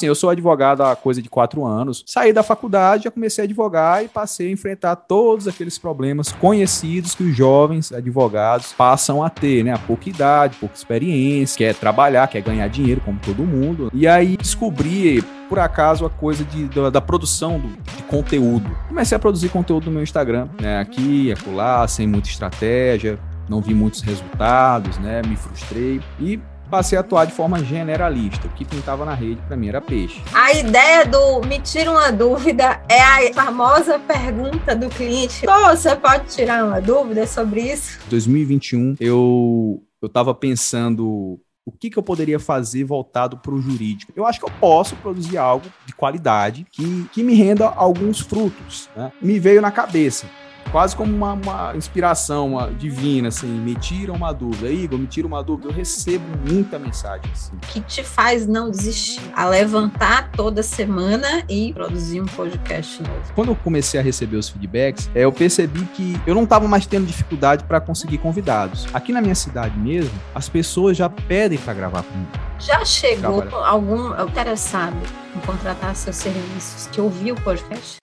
Assim, eu sou advogado há coisa de quatro anos. Saí da faculdade, já comecei a advogar e passei a enfrentar todos aqueles problemas conhecidos que os jovens advogados passam a ter, né? A pouca idade, pouca experiência, quer trabalhar, quer ganhar dinheiro, como todo mundo. E aí descobri por acaso a coisa de, da, da produção do, de conteúdo. Comecei a produzir conteúdo no meu Instagram, né? Aqui, acolá, sem muita estratégia, não vi muitos resultados, né? Me frustrei e passei a atuar de forma generalista. O que pintava na rede para mim era peixe. A ideia do me tira uma dúvida é a famosa pergunta do cliente: Pô, você pode tirar uma dúvida sobre isso? 2021 eu eu estava pensando o que, que eu poderia fazer voltado para o jurídico? Eu acho que eu posso produzir algo de qualidade que, que me renda alguns frutos. Né? Me veio na cabeça quase como uma, uma inspiração uma divina, assim, me tira uma dúvida. Igor, me tira uma dúvida. Eu recebo muita mensagem assim. Que te faz não desistir? A levantar toda semana e produzir um podcast novo. Quando eu comecei a receber os feedbacks, é, eu percebi que eu não estava mais tendo dificuldade para conseguir convidados. Aqui na minha cidade mesmo, as pessoas já pedem para gravar comigo. Já chegou Trabalha. algum interessado em contratar seus serviços que ouviu o podcast?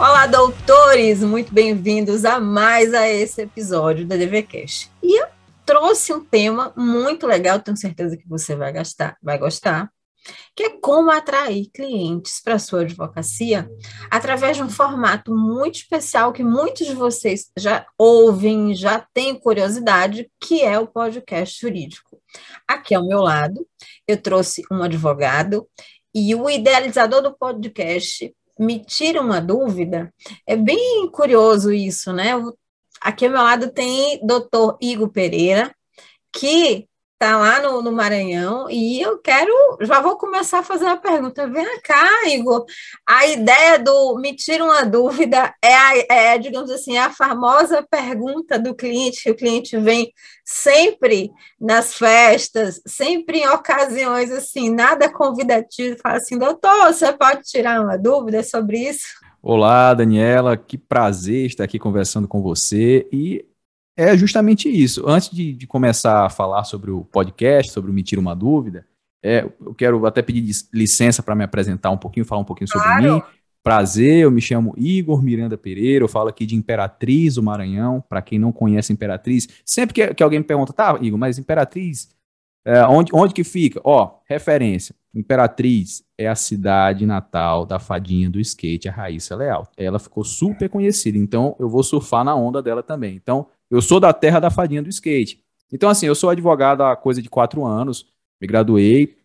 Olá, doutores! Muito bem-vindos a mais a esse episódio da DVCast. E eu trouxe um tema muito legal, tenho certeza que você vai, gastar, vai gostar, que é como atrair clientes para a sua advocacia através de um formato muito especial que muitos de vocês já ouvem, já têm curiosidade, que é o podcast jurídico. Aqui ao meu lado, eu trouxe um advogado e o idealizador do podcast me tira uma dúvida, é bem curioso isso, né? Aqui ao meu lado tem doutor Igor Pereira, que está lá no, no, Maranhão, e eu quero, já vou começar a fazer uma pergunta. Vem cá, Igor, a ideia do me tira uma dúvida é, a, é, digamos assim, a famosa pergunta do cliente, que o cliente vem sempre nas festas, sempre em ocasiões assim, nada convidativo, fala assim, doutor, você pode tirar uma dúvida sobre isso? Olá, Daniela, que prazer estar aqui conversando com você. E é justamente isso. Antes de, de, começar a falar sobre o podcast, sobre o Me Tira Uma Dúvida, é, eu quero até pedir licença para me apresentar um pouquinho, falar um pouquinho sobre claro. mim. Prazer, eu me chamo Igor Miranda Pereira, eu falo aqui de Imperatriz, o Maranhão. Para quem não conhece Imperatriz, sempre que, que, alguém me pergunta, tá, Igor, mas Imperatriz, é, onde, onde que fica? Ó, referência, Imperatriz é a cidade natal da fadinha do skate, a Raíssa Leal. Ela ficou super conhecida, então eu vou surfar na onda dela também. Então, eu sou da terra da fadinha do skate. Então, assim, eu sou advogado há coisa de quatro anos, me graduei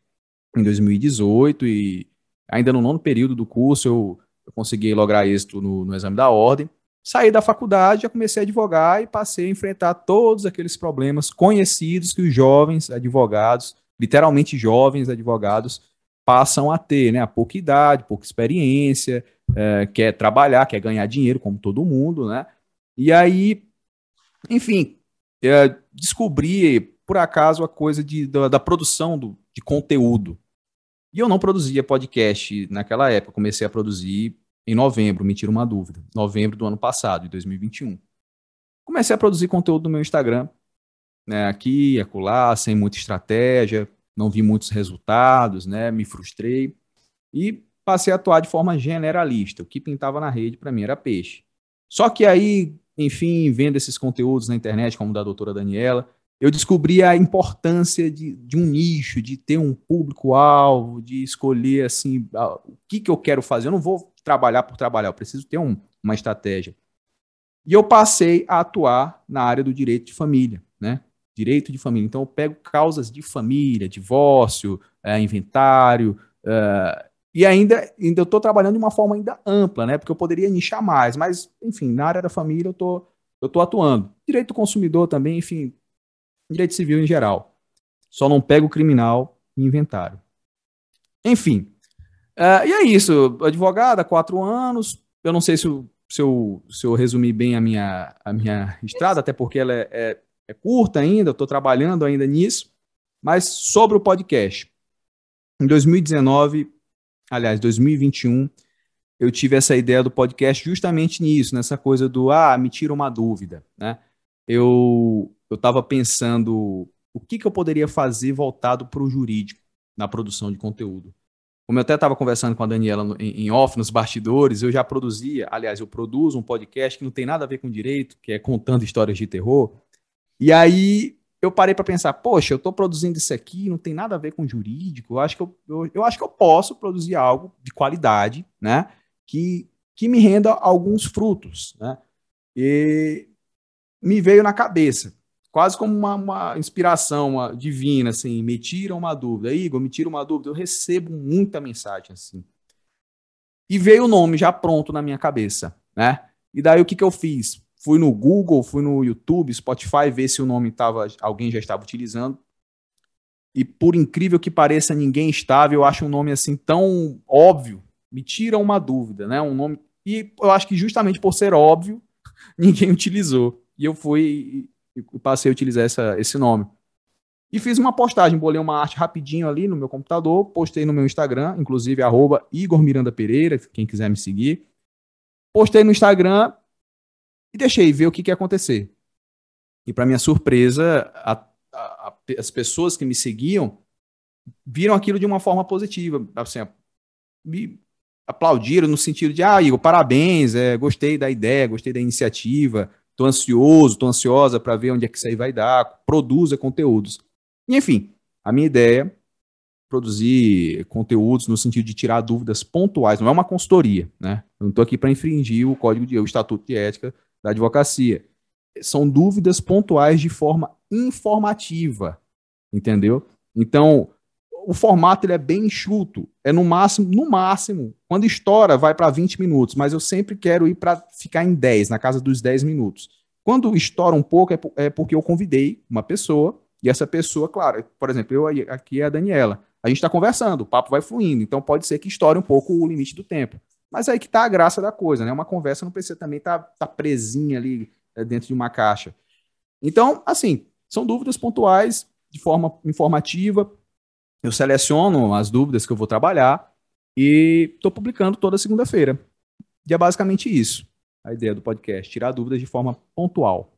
em 2018 e ainda no nono período do curso eu, eu consegui lograr êxito no, no exame da ordem. Saí da faculdade, já comecei a advogar e passei a enfrentar todos aqueles problemas conhecidos que os jovens advogados, literalmente jovens advogados, passam a ter, né? A pouca idade, pouca experiência, é, quer trabalhar, quer ganhar dinheiro, como todo mundo, né? E aí enfim, é, descobri por acaso a coisa de, da, da produção do, de conteúdo. E eu não produzia podcast naquela época, comecei a produzir em novembro, me tira uma dúvida, novembro do ano passado, de 2021. Comecei a produzir conteúdo no meu Instagram, né, aqui, acolá, sem muita estratégia, não vi muitos resultados, né, me frustrei e passei a atuar de forma generalista. O que pintava na rede para mim era peixe. Só que aí enfim, vendo esses conteúdos na internet, como da doutora Daniela, eu descobri a importância de, de um nicho, de ter um público-alvo, de escolher assim o que, que eu quero fazer. Eu não vou trabalhar por trabalhar, eu preciso ter um, uma estratégia. E eu passei a atuar na área do direito de família, né? Direito de família. Então eu pego causas de família, divórcio, é, inventário, é, e ainda, ainda eu estou trabalhando de uma forma ainda ampla, né? Porque eu poderia nichar mais, mas, enfim, na área da família eu tô, eu tô atuando. Direito do consumidor também, enfim, direito civil em geral. Só não pego criminal e inventário. Enfim. Uh, e é isso. Advogada, quatro anos. Eu não sei se eu, se eu, se eu resumi bem a minha, a minha estrada, até porque ela é, é, é curta ainda, eu estou trabalhando ainda nisso. Mas sobre o podcast. Em 2019, aliás, 2021, eu tive essa ideia do podcast justamente nisso, nessa coisa do, ah, me tira uma dúvida, né? Eu eu estava pensando o que, que eu poderia fazer voltado para o jurídico na produção de conteúdo. Como eu até estava conversando com a Daniela em, off, nos bastidores, eu já produzia, aliás, eu produzo um podcast que não tem nada a ver com direito, que é contando histórias de terror. E aí eu parei para pensar, poxa, eu estou produzindo isso aqui, não tem nada a ver com jurídico, eu acho que eu, eu, eu, acho que eu posso produzir algo de qualidade, né, que, que me renda alguns frutos, né, e me veio na cabeça, quase como uma, uma inspiração uma divina, assim, me tira uma dúvida. Igor, me tira uma dúvida. Eu recebo muita mensagem assim. E veio o nome já pronto na minha cabeça, né? E daí o que, que eu fiz? Fui no Google, fui no YouTube, Spotify, ver se o nome tava, alguém já estava utilizando. E por incrível que pareça, ninguém estava. Eu acho um nome assim tão óbvio. Me tira uma dúvida, né? Um nome. E eu acho que justamente por ser óbvio, ninguém utilizou. E eu fui e passei a utilizar essa, esse nome. E fiz uma postagem, bolei uma arte rapidinho ali no meu computador, postei no meu Instagram, inclusive arroba Igor Miranda Pereira, quem quiser me seguir. Postei no Instagram e deixei ver o que, que ia acontecer. E para minha surpresa, a, a, as pessoas que me seguiam viram aquilo de uma forma positiva. Assim, me aplaudiram no sentido de, ah, Igor, parabéns, é, gostei da ideia, gostei da iniciativa, Tô ansioso, tô ansiosa para ver onde é que isso aí vai dar. Produza conteúdos. E, enfim, a minha ideia produzir conteúdos no sentido de tirar dúvidas pontuais, não é uma consultoria, né? Eu não estou aqui para infringir o código de o estatuto de ética da advocacia. São dúvidas pontuais de forma informativa, entendeu? Então, o formato ele é bem enxuto. É no máximo, no máximo, quando estoura, vai para 20 minutos, mas eu sempre quero ir para ficar em 10, na casa dos 10 minutos. Quando estoura um pouco, é, é porque eu convidei uma pessoa, e essa pessoa, claro, por exemplo, eu aqui é a Daniela. A gente está conversando, o papo vai fluindo, então pode ser que estoure um pouco o limite do tempo. Mas aí que está a graça da coisa, né? Uma conversa não precisa também estar tá, tá presinha ali é, dentro de uma caixa. Então, assim, são dúvidas pontuais, de forma informativa, eu seleciono as dúvidas que eu vou trabalhar e estou publicando toda segunda-feira. E é basicamente isso, a ideia do podcast, tirar dúvidas de forma pontual.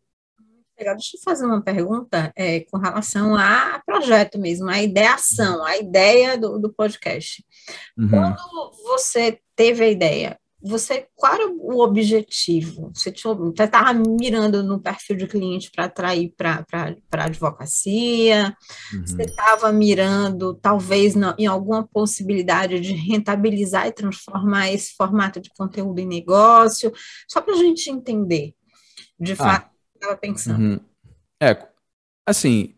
Legal, deixa eu fazer uma pergunta é, com relação a projeto mesmo, a ideação, a ideia do, do podcast. Uhum. Quando você teve a ideia, você qual era o objetivo? Você estava mirando no perfil de cliente para atrair para a advocacia? Uhum. Você estava mirando, talvez, na, em alguma possibilidade de rentabilizar e transformar esse formato de conteúdo em negócio? Só para a gente entender, de ah. fato, o que estava pensando. Uhum. É, assim,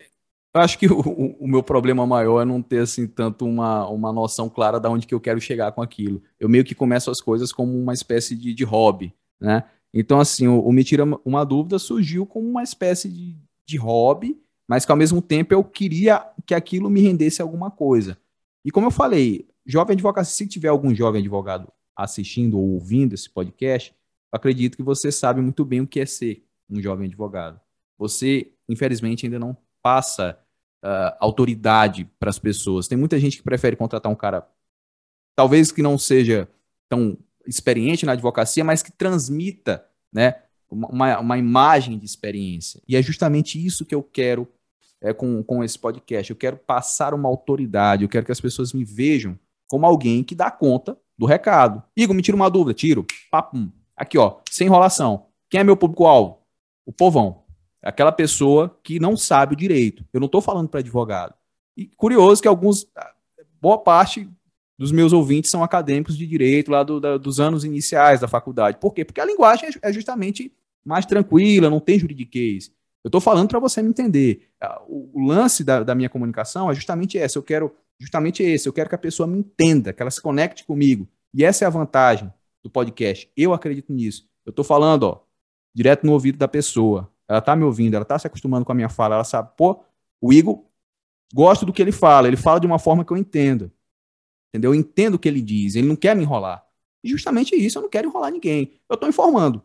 eu acho que o, o, meu problema maior é não ter assim tanto uma, uma noção clara de onde que eu quero chegar com aquilo. Eu meio que começo as coisas como uma espécie de, de hobby, né? Então, assim, o, o Me Tira Uma Dúvida surgiu como uma espécie de, de hobby, mas que ao mesmo tempo eu queria que aquilo me rendesse alguma coisa. E como eu falei, jovem advogado, se tiver algum jovem advogado assistindo ou ouvindo esse podcast, acredito que você sabe muito bem o que é ser um jovem advogado. Você, infelizmente, ainda não passa uh, autoridade para as pessoas. Tem muita gente que prefere contratar um cara, talvez que não seja tão experiente na advocacia, mas que transmita né, uma, uma imagem de experiência. E é justamente isso que eu quero é, com, com esse podcast. Eu quero passar uma autoridade, eu quero que as pessoas me vejam como alguém que dá conta do recado. Igor, me tira uma dúvida. Tiro. Papum. Aqui, ó, sem enrolação. Quem é meu público-alvo? O povão. Aquela pessoa que não sabe o direito. Eu não estou falando para advogado. E curioso que alguns, boa parte dos meus ouvintes são acadêmicos de direito lá do, da, dos anos iniciais da faculdade. Por quê? Porque a linguagem é, é justamente mais tranquila, não tem juridiquês. Eu estou falando para você me entender. O, o lance da, da, minha comunicação é justamente esse. Eu quero justamente esse. Eu quero que a pessoa me entenda, que ela se conecte comigo. E essa é a vantagem do podcast. Eu acredito nisso. Eu estou falando, ó, direto no ouvido da pessoa ela tá me ouvindo, ela tá se acostumando com a minha fala, ela sabe, pô, o Igor gosto do que ele fala, ele fala de uma forma que eu entendo. Entendeu? Eu entendo o que ele diz, ele não quer me enrolar. E justamente isso, eu não quero enrolar ninguém. Eu estou informando.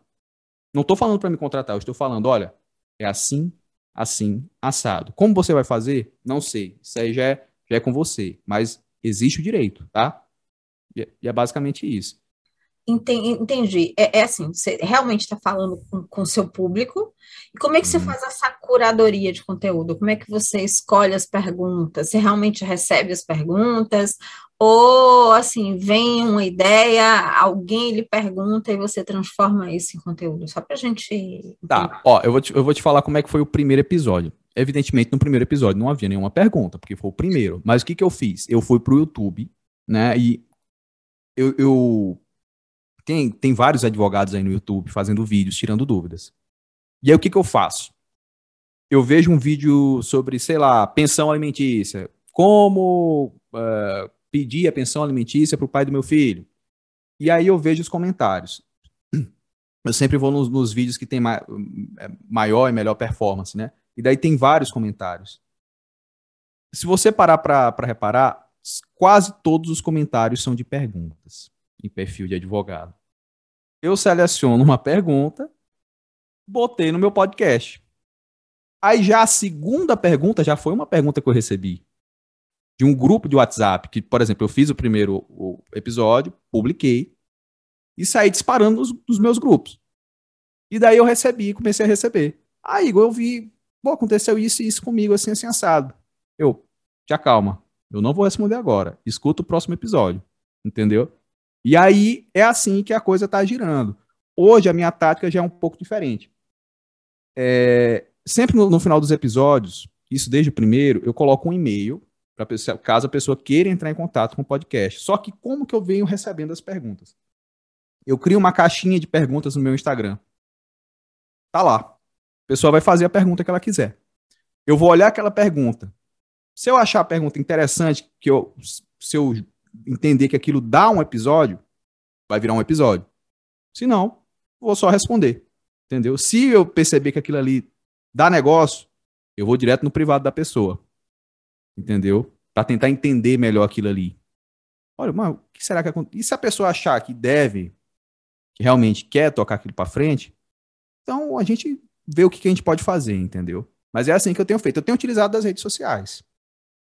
Não estou falando para me contratar, eu estou falando, olha, é assim, assim, assado. Como você vai fazer? Não sei. Isso aí já é, já é com você. Mas existe o direito, tá? E é, é basicamente isso. Entendi. É, é, assim, você realmente está falando com o seu público. E como é que você uhum. faz essa curadoria de conteúdo? Como é que você escolhe as perguntas? Você realmente recebe as perguntas? Ou, assim, vem uma ideia, alguém lhe pergunta e você transforma isso em conteúdo? Só para a gente... Tá, ó, eu vou, te, eu vou te falar como é que foi o primeiro episódio. Evidentemente, no primeiro episódio não havia nenhuma pergunta, porque foi o primeiro. Mas o que, que eu fiz? Eu fui para o YouTube, né, e eu, eu tem, tem vários advogados aí no YouTube fazendo vídeos, tirando dúvidas. E aí o que, que eu faço? Eu vejo um vídeo sobre, sei lá, pensão alimentícia. Como uh, pedir a pensão alimentícia para o pai do meu filho. E aí eu vejo os comentários. Eu sempre vou nos, nos vídeos que tem ma é, maior e melhor performance, né? E daí tem vários comentários. Se você parar para reparar, quase todos os comentários são de perguntas em perfil de advogado. Eu seleciono uma pergunta, botei no meu podcast. Aí já a segunda pergunta já foi uma pergunta que eu recebi de um grupo de WhatsApp, que, por exemplo, eu fiz o primeiro episódio, publiquei e saí disparando nos, nos meus grupos. E daí eu recebi, comecei a receber. Aí eu vi, bom, aconteceu isso e isso comigo, assim, assim, assado. Eu, te acalma, eu não vou responder agora, escuta o próximo episódio, entendeu? E aí é assim que a coisa está girando. Hoje a minha tática já é um pouco diferente. É, sempre no, no, final dos episódios, isso desde o primeiro, eu coloco um e-mail para caso a pessoa queira entrar em contato com o podcast. Só que como que eu venho recebendo as perguntas? Eu crio uma caixinha de perguntas no meu Instagram. Tá lá. A pessoa vai fazer a pergunta que ela quiser. Eu vou olhar aquela pergunta. Se eu achar a pergunta interessante, que eu, se eu entender que aquilo dá um episódio, vai virar um episódio. Se não, vou só responder. Entendeu? Se eu perceber que aquilo ali dá negócio, eu vou direto no privado da pessoa. Entendeu? Para tentar entender melhor aquilo ali. Olha, mas o que será que acontece? E se a pessoa achar que deve, que realmente quer tocar aquilo para frente, então a gente vê o que, que a gente pode fazer, entendeu? Mas é assim que eu tenho feito. Eu tenho utilizado as redes sociais.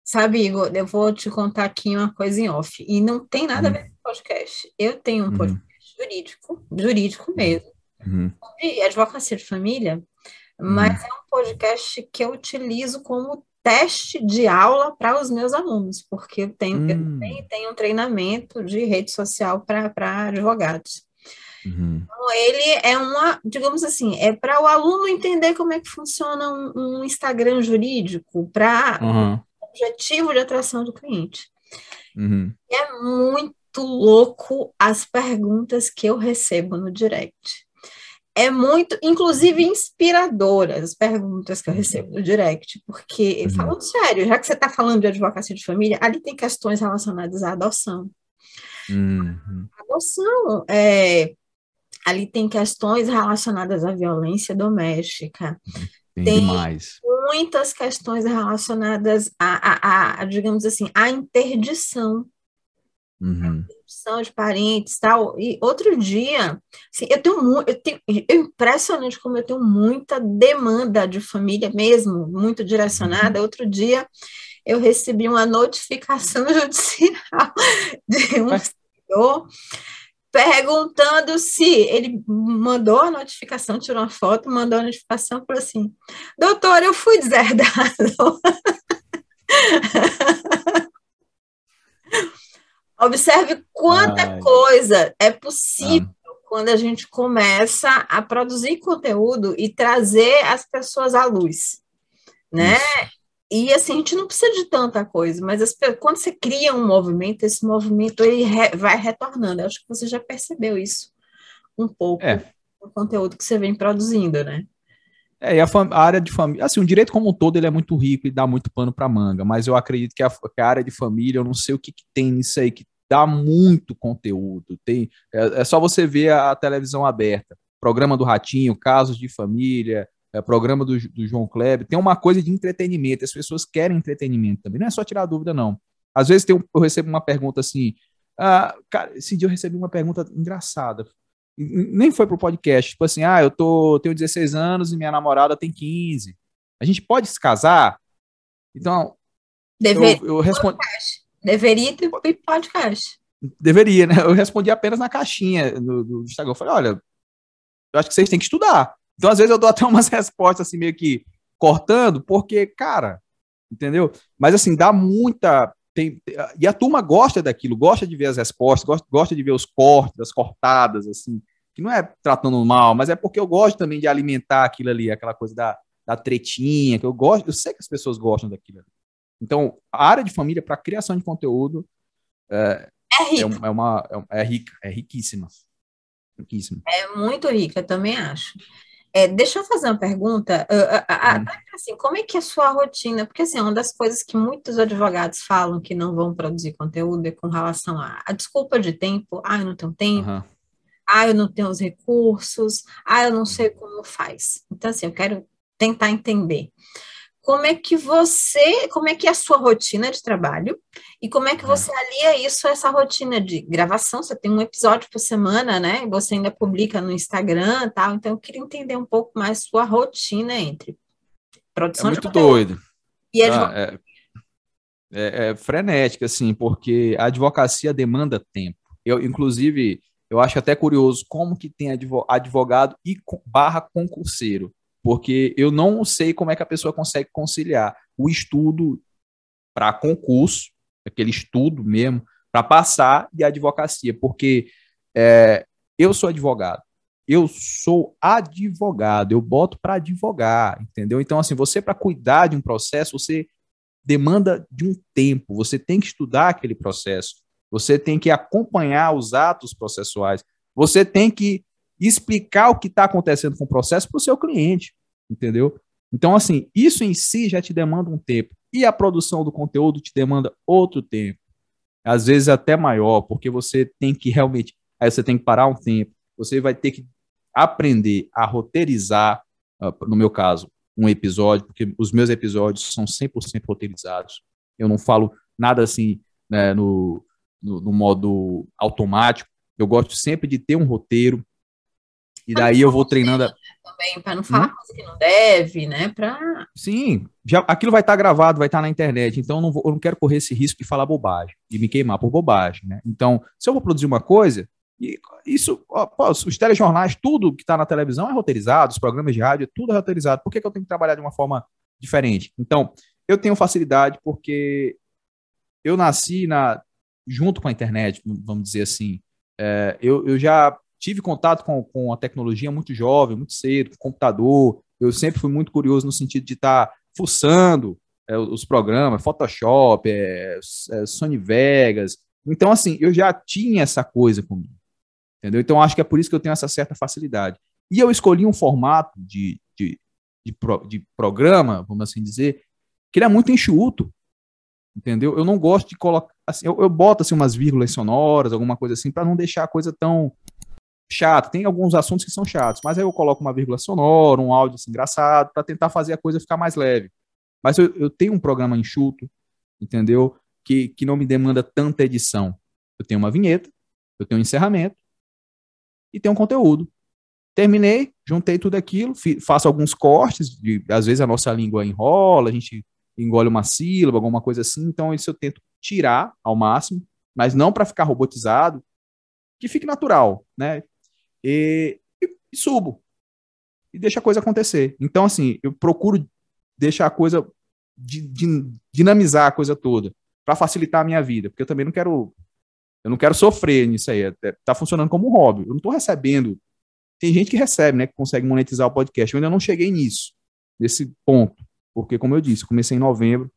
Sabe, Igor, eu vou te contar aqui uma coisa em off. E não tem nada uhum. a ver com podcast. Eu tenho um uhum. podcast jurídico, jurídico uhum. mesmo, uhum. sobre advocacia de família, mas uhum. é um podcast que eu utilizo como teste de aula para os meus alunos, porque eu tenho, eu hum. tenho um treinamento de rede social para advogados. Uhum. Então, ele é uma, digamos assim, é para o aluno entender como é que funciona um, um Instagram jurídico, para uhum objetivo de atração do cliente. Uhum. É muito louco as perguntas que eu recebo no direct. É muito, inclusive, inspiradoras as perguntas que eu recebo no direct, porque, uhum. falando sério, já que você está falando de advocacia de família, ali tem questões relacionadas à adoção. Uhum. Adoção, é, ali tem questões relacionadas à violência doméstica. Tem, tem demais muitas questões relacionadas a, a, a digamos assim, a interdição. Uhum. Interdição de parentes tal. E outro dia, assim, eu tenho eu tenho é impressionante como eu tenho muita demanda de família mesmo, muito direcionada. Uhum. Outro dia eu recebi uma notificação judicial de um senhor perguntando se ele mandou a notificação, tirou uma foto, mandou a notificação, falou assim: doutor, eu fui deserdado. Observe quanta Ai. coisa é possível ah. quando a gente começa a produzir conteúdo e trazer as pessoas à luz, né? Isso. E assim, a gente não precisa de tanta coisa, mas as, quando você cria um movimento, esse movimento ele re, vai retornando. Eu acho que você já percebeu isso um pouco é. no conteúdo que você vem produzindo, né? É, e a, a área de família, assim, o direito como um todo ele é muito rico e dá muito pano para manga, mas eu acredito que a, que a, área de família, eu não sei o que, que tem nisso aí, que dá muito conteúdo. Tem, é, é só você ver a, a televisão aberta, programa do Ratinho, casos de família, é, programa do, do João Kleber, tem uma coisa de entretenimento, as pessoas querem entretenimento também, não é só tirar dúvida, não. Às vezes tem um, eu recebo uma pergunta assim, ah, cara, esse dia eu recebi uma pergunta engraçada, nem foi pro podcast, tipo assim, ah, eu tô, tenho 16 anos e minha namorada tem 15, a gente pode se casar? Então, Deveria eu, eu respondo... Deveria ter podcast. deveria, né? Eu respondi apenas na caixinha do, do Instagram. Eu falei, olha, eu acho que vocês têm que estudar. Então, às vezes, eu dou até umas respostas assim, meio que cortando, porque, cara, entendeu? Mas assim, dá muita. Tem, e a turma gosta daquilo, gosta de ver as respostas, gosta, gosta de ver os cortes, as cortadas, assim, que não é tratando mal, mas é porque eu gosto também de alimentar aquilo ali, aquela coisa da, da tretinha, que eu gosto, eu sei que as pessoas gostam daquilo ali. Então, a área de família para criação de conteúdo é, é, rica. É, é, uma, é, é rica, é riquíssima. riquíssima. É muito rica, eu também acho. É, deixa eu fazer uma pergunta. Uh, uh, uh, assim, como é que é a sua rotina? Porque assim, uma das coisas que muitos advogados falam que não vão produzir conteúdo é com relação a, a desculpa de tempo. Ah, eu não tenho tempo. Uhum. Ah, eu não tenho os recursos. Ah, eu não sei como faz. Então, assim, eu quero tentar entender como é que você, como é que é a sua rotina de trabalho e como é que você é. alia isso a essa rotina de gravação? Você tem um episódio por semana, né? Você ainda publica no Instagram, tal. Então eu queria entender um pouco mais sua rotina entre produção é muito de doido. E ah, é, é, é frenética, assim, porque a advocacia demanda tempo. Eu, inclusive, eu acho até curioso como que tem advogado e barra concurseiro porque eu não sei como é que a pessoa consegue conciliar o estudo para concurso, aquele estudo mesmo, para passar e a advocacia, porque é, eu sou advogado, eu sou advogado, eu boto para advogar, entendeu? Então, assim, você para cuidar de um processo, você demanda de um tempo, você tem que estudar aquele processo, você tem que acompanhar os atos processuais, você tem que explicar o que está acontecendo com o processo para o seu cliente, entendeu? Então, assim, isso em si já te demanda um tempo. E a produção do conteúdo te demanda outro tempo. Às vezes até maior, porque você tem que realmente. Aí você tem que parar um tempo. Você vai ter que aprender a roteirizar, ah, no meu caso, um episódio, porque os meus episódios são 100% roteirizados. Eu não falo nada assim né, no, no, no modo automático. Eu gosto sempre de ter um roteiro, e daí eu vou treinando. A... Também, para não falar hum? coisa que não deve, né? Pra... Sim, já, aquilo vai estar tá gravado, vai estar tá na internet, então eu não, vou, eu não quero correr esse risco de falar bobagem, de me queimar por bobagem, né? Então, se eu vou produzir uma coisa, e isso, ó, pô, os telejornais, tudo que está na televisão é roteirizado, os programas de rádio, tudo é roteirizado. Por que, que eu tenho que trabalhar de uma forma diferente? Então, eu tenho facilidade porque eu nasci na, junto com a internet, vamos dizer assim. É, eu, eu já tive contato com, com a tecnologia muito jovem, muito cedo, com computador. Eu sempre fui muito curioso no sentido de estar tá fuçando é, os programas, Photoshop, é, é, Sony Vegas. Então, assim, eu já tinha essa coisa comigo. Entendeu? Então, acho que é por isso que eu tenho essa certa facilidade. E eu escolhi um formato de, de, de, pro, de programa, vamos assim dizer, que ele é muito enxuto. Entendeu? Eu não gosto de colocar. Assim, eu, eu boto assim, umas vírgulas sonoras, alguma coisa assim, para não deixar a coisa tão chato. Tem alguns assuntos que são chatos, mas aí eu coloco uma vírgula sonora, um áudio assim, engraçado, para tentar fazer a coisa ficar mais leve. Mas eu, eu tenho um programa enxuto, entendeu? Que, que não me demanda tanta edição. Eu tenho uma vinheta, eu tenho um encerramento e tenho um conteúdo. Terminei, juntei tudo aquilo, faço alguns cortes, de, às vezes a nossa língua enrola, a gente engole uma sílaba, alguma coisa assim, então isso eu tento tirar ao máximo, mas não para ficar robotizado, que fique natural, né? E, e, subo. E deixa a coisa acontecer. Então, assim, eu procuro deixar a coisa, de, de, dinamizar a coisa toda, para facilitar a minha vida, porque eu também não quero. Eu não quero sofrer nisso aí. É, é, tá funcionando como um hobby. Eu não estou recebendo. Tem gente que recebe, né? Que consegue monetizar o podcast. Eu ainda não cheguei nisso, nesse ponto. Porque, como eu disse, comecei em novembro.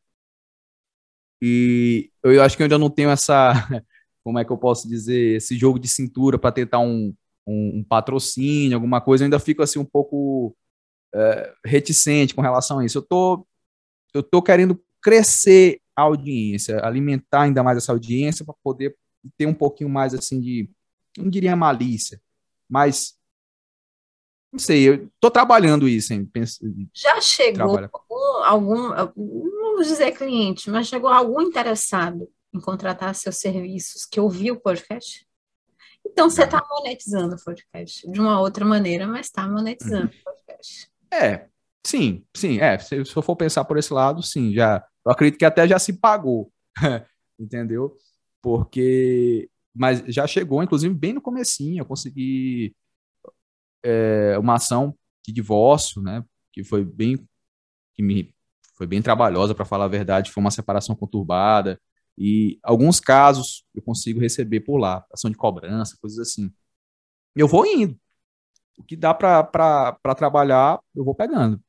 E eu acho que eu ainda não tenho essa. Como é que eu posso dizer? Esse jogo de cintura para tentar um, um, um patrocínio, alguma coisa, eu ainda fico assim um pouco é, reticente com relação a isso. Eu tô, eu tô querendo crescer a audiência, alimentar ainda mais essa audiência para poder ter um pouquinho mais assim de, não diria malícia, mas não sei, eu tô trabalhando isso, hein? Penso, Já chegou algum, algum, não vou dizer cliente, mas chegou algum interessado em contratar seus serviços que ouviu o podcast? Então você está monetizando o podcast de uma outra maneira, mas está monetizando o podcast. É, sim, sim, é. Se, se eu for pensar por esse lado, sim, já. Eu acredito que até já se pagou, entendeu? Porque mas já chegou, inclusive, bem no comecinho, eu consegui é, uma ação de divórcio, né, que foi bem, que me, foi bem trabalhosa, para falar a verdade, foi uma separação conturbada, e alguns casos eu consigo receber por lá, ação de cobrança, coisas assim. Eu vou indo. O que dá para trabalhar, eu vou pegando.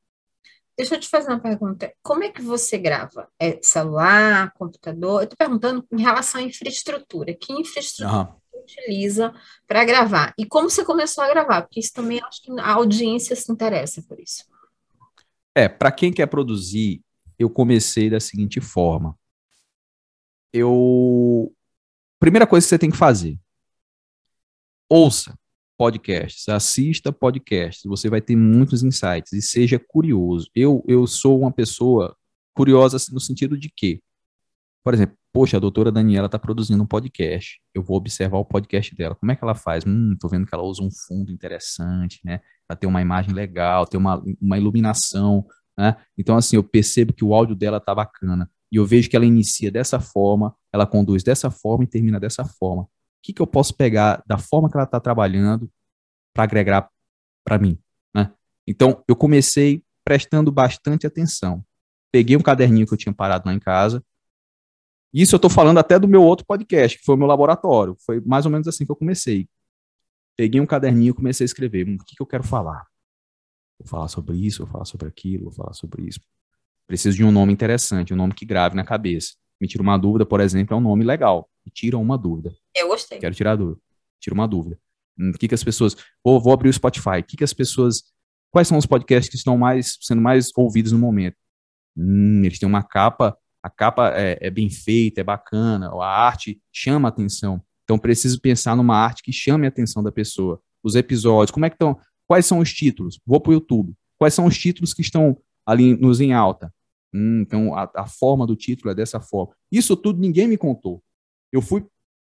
Deixa eu te fazer uma pergunta. Como é que você grava? É celular, computador? Eu estou perguntando em relação à infraestrutura. Que infraestrutura uhum. você utiliza para gravar? E como você começou a gravar? Porque isso também acho que a audiência se interessa por isso. É, para quem quer produzir, eu comecei da seguinte forma. Eu. Primeira coisa que você tem que fazer: ouça podcasts, assista podcasts, você vai ter muitos insights e seja curioso. Eu, eu sou uma pessoa curiosa no sentido de que, por exemplo, poxa, a doutora Daniela está produzindo um podcast, eu vou observar o podcast dela, como é que ela faz? Hum, tô vendo que ela usa um fundo interessante, né? Ela tem uma imagem legal, tem uma, uma iluminação, né? Então, assim, eu percebo que o áudio dela tá bacana. E eu vejo que ela inicia dessa forma, ela conduz dessa forma e termina dessa forma que, que eu posso pegar da forma que ela está trabalhando para agregar para mim, né? Então, eu comecei prestando bastante atenção. Peguei um caderninho que eu tinha parado lá em casa. Isso eu estou falando até do meu outro podcast, que foi o meu laboratório. Foi mais ou menos assim que eu comecei. Peguei um caderninho e comecei a escrever. O que, que eu quero falar? Vou falar sobre isso, vou falar sobre aquilo, vou falar sobre isso. Preciso de um nome interessante, um nome que grave na cabeça. Me tira uma dúvida, por exemplo, é um nome legal. Me tira uma dúvida. Eu gostei. Quero tirar a dúvida. Tira uma dúvida. Hum, o que, que as pessoas. Vou, vou abrir o Spotify. O que, que as pessoas. Quais são os podcasts que estão mais sendo mais ouvidos no momento? Hum, eles têm uma capa. A capa é, é bem feita, é bacana. A arte chama a atenção. Então, preciso pensar numa arte que chame a atenção da pessoa. Os episódios, como é que estão? Quais são os títulos? Vou para o YouTube. Quais são os títulos que estão ali nos em alta? Hum, então, a, a, forma do título é dessa forma. Isso tudo ninguém me contou. Eu fui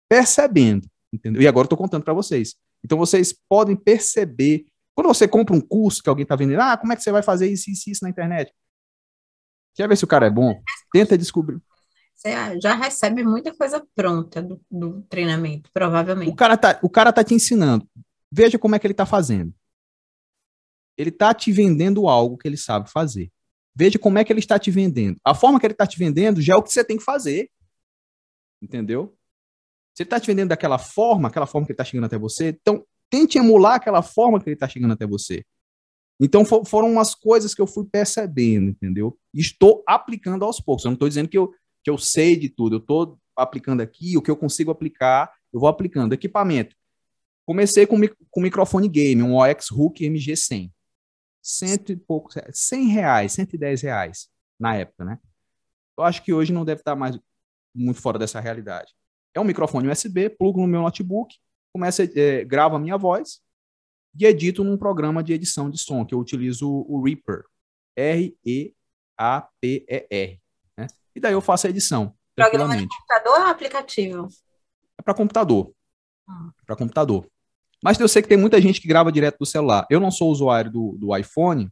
percebendo, entendeu? E agora estou contando para vocês. Então, vocês podem perceber. Quando você compra um curso que alguém está vendendo, ah, como é que você vai fazer isso, isso, isso na internet? Quer ver se o cara é bom? Tenta descobrir. Você já recebe muita coisa pronta do, do treinamento, provavelmente. O cara, tá, o cara tá te ensinando. Veja como é que ele está fazendo. Ele está te vendendo algo que ele sabe fazer. Veja como é que ele está te vendendo. A forma que ele está te vendendo já é o que você tem que fazer. Entendeu? Se ele está te vendendo daquela forma, aquela forma que ele está chegando até você, então tente emular aquela forma que ele está chegando até você. Então for, foram umas coisas que eu fui percebendo, entendeu? Estou aplicando aos poucos. Eu não estou dizendo que eu, que eu sei de tudo. Eu estou aplicando aqui, o que eu consigo aplicar, eu vou aplicando. Equipamento. Comecei com, com microfone game, um OX Hook MG100 cento e pouco, cem reais, 110 reais na época, né? Eu acho que hoje não deve estar mais muito fora dessa realidade. É um microfone USB, plugo no meu notebook, começa, é, gravo a minha voz e edito num programa de edição de som, que eu utilizo o Reaper, R-E-A-P-E-R. Né? E daí eu faço a edição. Programa de computador ou aplicativo? É para computador. Ah. Para computador. Mas eu sei que tem muita gente que grava direto do celular. Eu não sou usuário do, do iPhone,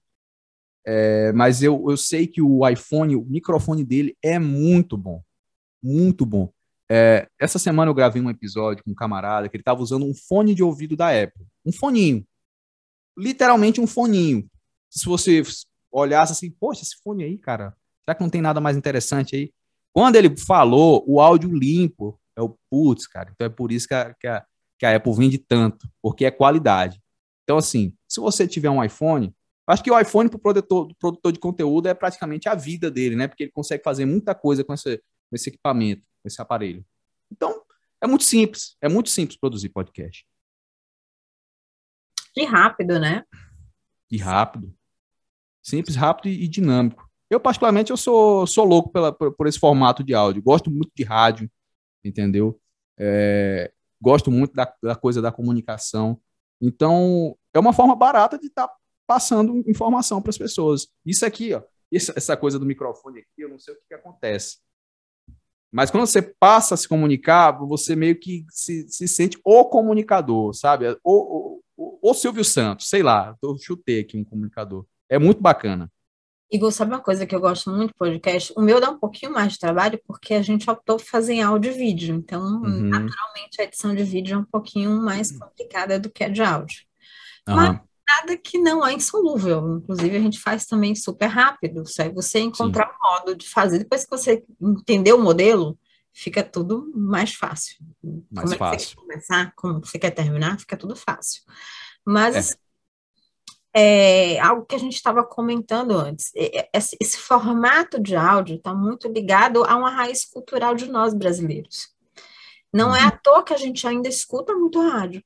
é, mas eu, eu sei que o iPhone, o microfone dele é muito bom. Muito bom. É, essa semana eu gravei um episódio com um camarada que ele estava usando um fone de ouvido da Apple. Um foninho. Literalmente um foninho. Se você olhasse assim, poxa, esse fone aí, cara, será que não tem nada mais interessante aí? Quando ele falou o áudio limpo, é o putz, cara. Então é por isso que a, que a, que a Apple vende tanto, porque é qualidade. Então, assim, se você tiver um iPhone, acho que o iPhone para o produtor, produtor, de conteúdo é praticamente a vida dele, né? Porque ele consegue fazer muita coisa com esse, com esse equipamento, com esse aparelho. Então, é muito simples, é muito simples produzir podcast. E rápido, né? E rápido. Simples, rápido e, dinâmico. Eu, particularmente, eu sou, sou louco pela, por, por, esse formato de áudio. Gosto muito de rádio, entendeu? É, gosto muito da, da coisa da comunicação. Então, é uma forma barata de estar tá passando informação para as pessoas. Isso aqui, ó, essa coisa do microfone aqui, eu não sei o que, que, acontece. Mas quando você passa a se comunicar, você meio que se, se sente o comunicador, sabe? O, o, o, o Silvio Santos, sei lá, eu chutei aqui um comunicador. É muito bacana. Igor, sabe uma coisa que eu gosto muito do podcast? O meu dá um pouquinho mais de trabalho porque a gente optou por fazer em áudio e vídeo. Então, uhum. naturalmente, a edição de vídeo é um pouquinho mais complicada do que a de áudio. Uhum. Mas nada que não é insolúvel. Inclusive, a gente faz também super rápido. Se você encontrar Sim. um modo de fazer, depois que você entender o modelo, fica tudo mais fácil. Mais como fácil. É você quer começar, como você quer terminar, fica tudo fácil. Mas é é, algo que a gente estava comentando antes. Esse, esse, formato de áudio está muito ligado a uma raiz cultural de nós brasileiros. Não é à uhum. toa que a gente ainda escuta muito rádio.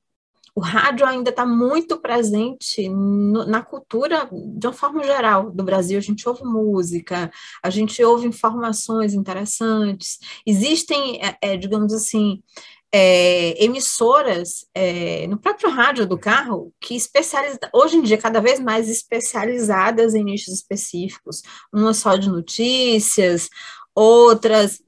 O rádio ainda está muito presente no, na cultura, de uma forma geral, do Brasil. A gente ouve música, a gente ouve informações interessantes. Existem, é, é digamos assim, é, emissoras é, no próprio rádio do carro que especializa, hoje em dia cada vez mais especializadas em nichos específicos, uma só de notícias, outras